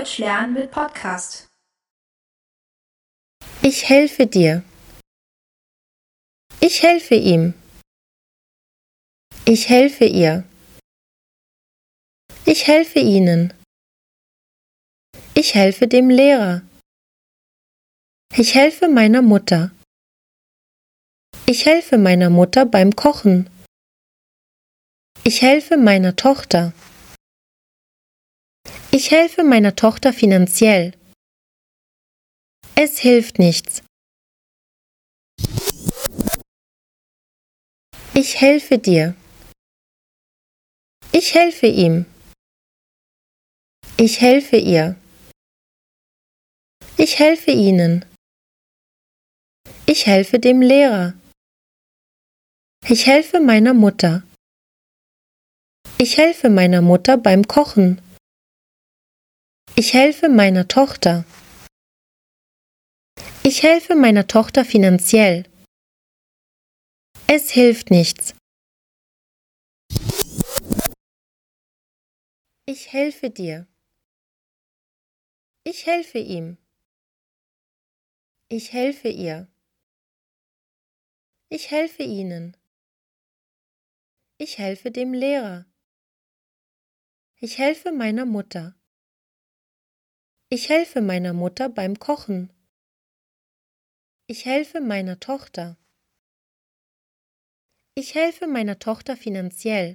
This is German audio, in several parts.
Deutsch lernen mit Podcast. Ich helfe dir. Ich helfe ihm. Ich helfe ihr. Ich helfe ihnen. Ich helfe dem Lehrer. Ich helfe meiner Mutter. Ich helfe meiner Mutter beim Kochen. Ich helfe meiner Tochter. Ich helfe meiner Tochter finanziell. Es hilft nichts. Ich helfe dir. Ich helfe ihm. Ich helfe ihr. Ich helfe ihnen. Ich helfe dem Lehrer. Ich helfe meiner Mutter. Ich helfe meiner Mutter beim Kochen. Ich helfe meiner Tochter. Ich helfe meiner Tochter finanziell. Es hilft nichts. Ich helfe dir. Ich helfe ihm. Ich helfe ihr. Ich helfe ihnen. Ich helfe dem Lehrer. Ich helfe meiner Mutter. Ich helfe meiner Mutter beim Kochen. Ich helfe meiner Tochter. Ich helfe meiner Tochter finanziell.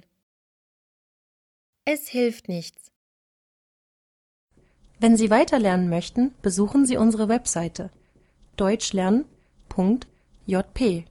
Es hilft nichts. Wenn Sie weiterlernen möchten, besuchen Sie unsere Webseite deutschlernen.jp